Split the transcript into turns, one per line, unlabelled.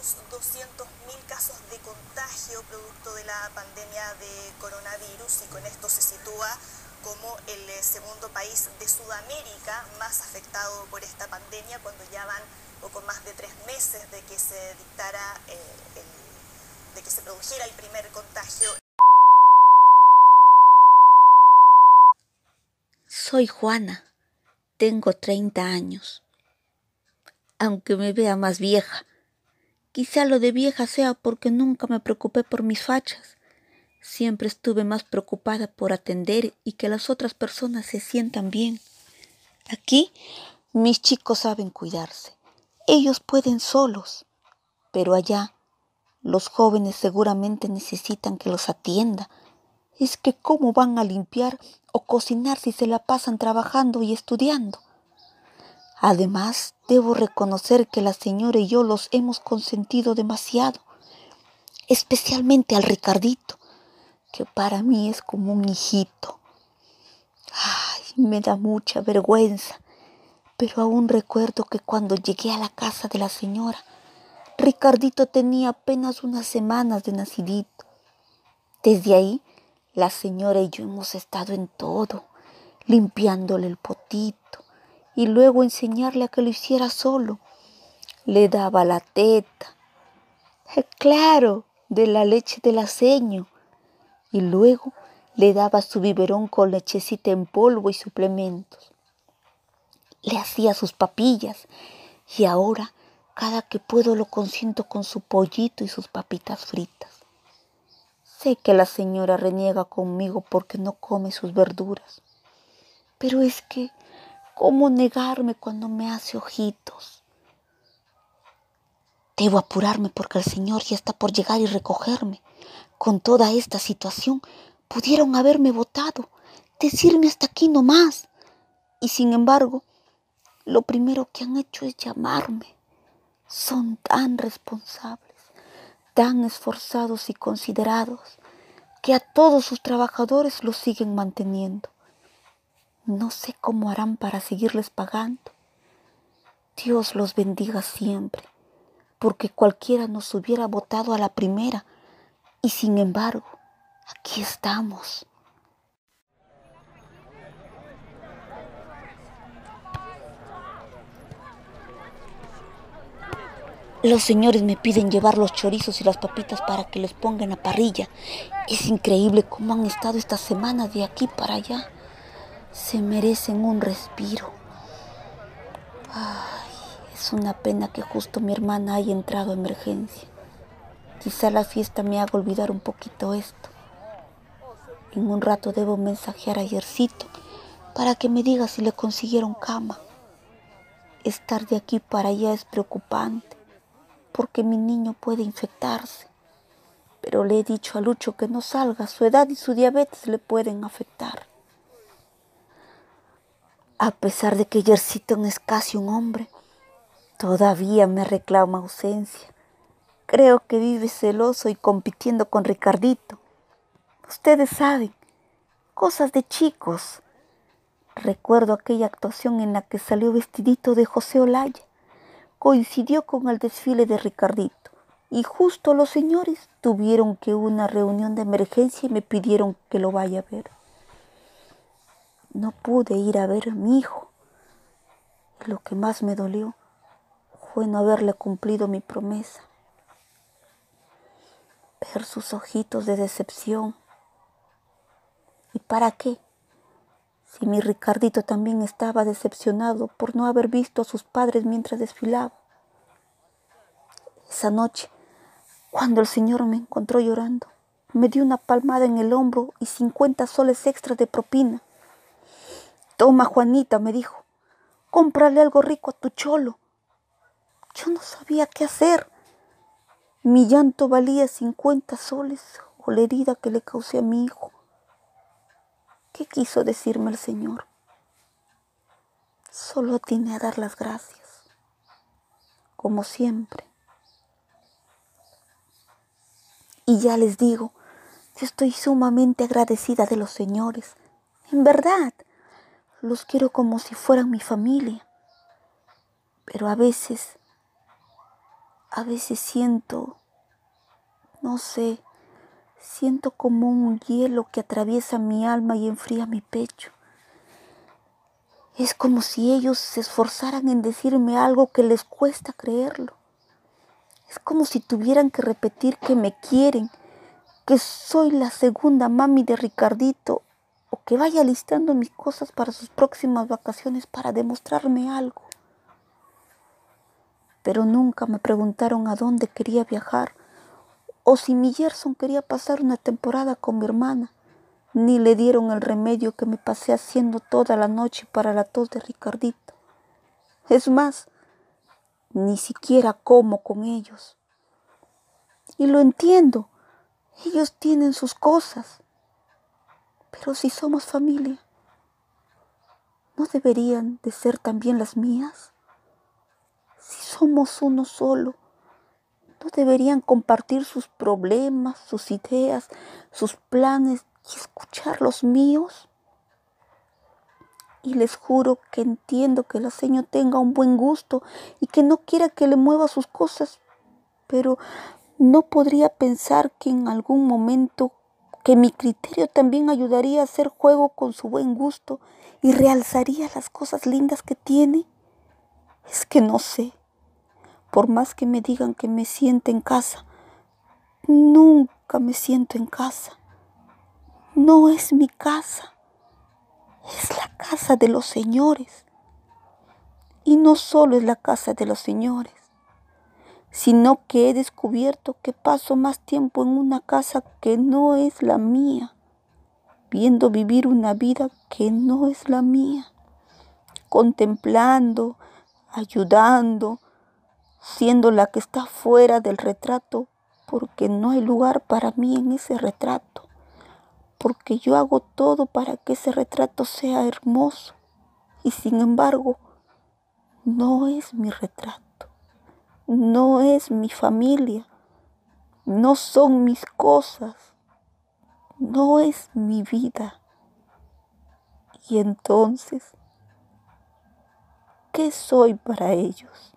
200.000 casos de contagio producto de la pandemia de coronavirus y con esto se sitúa como el eh, segundo país de Sudamérica más afectado por esta pandemia cuando ya van poco más de tres meses de que se dictara, eh, de que se produjera el primer contagio.
Soy Juana, tengo 30 años. Aunque me vea más vieja, quizá lo de vieja sea porque nunca me preocupé por mis fachas. Siempre estuve más preocupada por atender y que las otras personas se sientan bien. Aquí mis chicos saben cuidarse. Ellos pueden solos, pero allá los jóvenes seguramente necesitan que los atienda. Es que cómo van a limpiar o cocinar si se la pasan trabajando y estudiando. Además, debo reconocer que la señora y yo los hemos consentido demasiado, especialmente al Ricardito, que para mí es como un hijito. Ay, me da mucha vergüenza pero aún recuerdo que cuando llegué a la casa de la señora, Ricardito tenía apenas unas semanas de nacidito. Desde ahí, la señora y yo hemos estado en todo, limpiándole el potito y luego enseñarle a que lo hiciera solo. Le daba la teta, claro, de la leche del aceño, y luego le daba su biberón con lechecita en polvo y suplementos le hacía sus papillas y ahora cada que puedo lo consiento con su pollito y sus papitas fritas. Sé que la señora reniega conmigo porque no come sus verduras, pero es que, ¿cómo negarme cuando me hace ojitos? Debo apurarme porque el señor ya está por llegar y recogerme. Con toda esta situación pudieron haberme votado, decirme hasta aquí no más. Y sin embargo, lo primero que han hecho es llamarme. Son tan responsables, tan esforzados y considerados, que a todos sus trabajadores los siguen manteniendo. No sé cómo harán para seguirles pagando. Dios los bendiga siempre, porque cualquiera nos hubiera votado a la primera, y sin embargo, aquí estamos. Los señores me piden llevar los chorizos y las papitas para que les pongan a parrilla. Es increíble cómo han estado estas semanas de aquí para allá. Se merecen un respiro. Ay, es una pena que justo mi hermana haya entrado a emergencia. Quizá la fiesta me haga olvidar un poquito esto. En un rato debo mensajear a Yercito para que me diga si le consiguieron cama. Estar de aquí para allá es preocupante porque mi niño puede infectarse. Pero le he dicho a Lucho que no salga, su edad y su diabetes le pueden afectar. A pesar de que Yersiton es casi un hombre, todavía me reclama ausencia. Creo que vive celoso y compitiendo con Ricardito. Ustedes saben, cosas de chicos. Recuerdo aquella actuación en la que salió vestidito de José Olaya coincidió con el desfile de Ricardito y justo los señores tuvieron que una reunión de emergencia y me pidieron que lo vaya a ver. No pude ir a ver a mi hijo. lo que más me dolió fue no haberle cumplido mi promesa. Ver sus ojitos de decepción. ¿Y para qué? Si mi Ricardito también estaba decepcionado por no haber visto a sus padres mientras desfilaba. Esa noche, cuando el Señor me encontró llorando, me dio una palmada en el hombro y cincuenta soles extras de propina. Toma, Juanita, me dijo, cómprale algo rico a tu cholo. Yo no sabía qué hacer. Mi llanto valía cincuenta soles o la herida que le causé a mi hijo. ¿Qué quiso decirme el Señor? Solo tiene a dar las gracias, como siempre. Y ya les digo, yo estoy sumamente agradecida de los señores. En verdad, los quiero como si fueran mi familia. Pero a veces A veces siento, no sé, siento como un hielo que atraviesa mi alma y enfría mi pecho. Es como si ellos se esforzaran en decirme algo que les cuesta creerlo. Es como si tuvieran que repetir que me quieren, que soy la segunda mami de Ricardito o que vaya listando mis cosas para sus próximas vacaciones para demostrarme algo. Pero nunca me preguntaron a dónde quería viajar o si mi Gerson quería pasar una temporada con mi hermana, ni le dieron el remedio que me pasé haciendo toda la noche para la tos de Ricardito. Es más, ni siquiera como con ellos. Y lo entiendo, ellos tienen sus cosas. Pero si somos familia, ¿no deberían de ser también las mías? Si somos uno solo, ¿no deberían compartir sus problemas, sus ideas, sus planes y escuchar los míos? Y les juro que entiendo que la señora tenga un buen gusto y que no quiera que le mueva sus cosas, pero no podría pensar que en algún momento que mi criterio también ayudaría a hacer juego con su buen gusto y realzaría las cosas lindas que tiene. Es que no sé, por más que me digan que me siente en casa, nunca me siento en casa. No es mi casa es la casa de los señores. Y no solo es la casa de los señores, sino que he descubierto que paso más tiempo en una casa que no es la mía, viendo vivir una vida que no es la mía, contemplando, ayudando, siendo la que está fuera del retrato, porque no hay lugar para mí en ese retrato porque yo hago todo para que ese retrato sea hermoso y sin embargo no es mi retrato, no es mi familia, no son mis cosas, no es mi vida. Y entonces, ¿qué soy para ellos?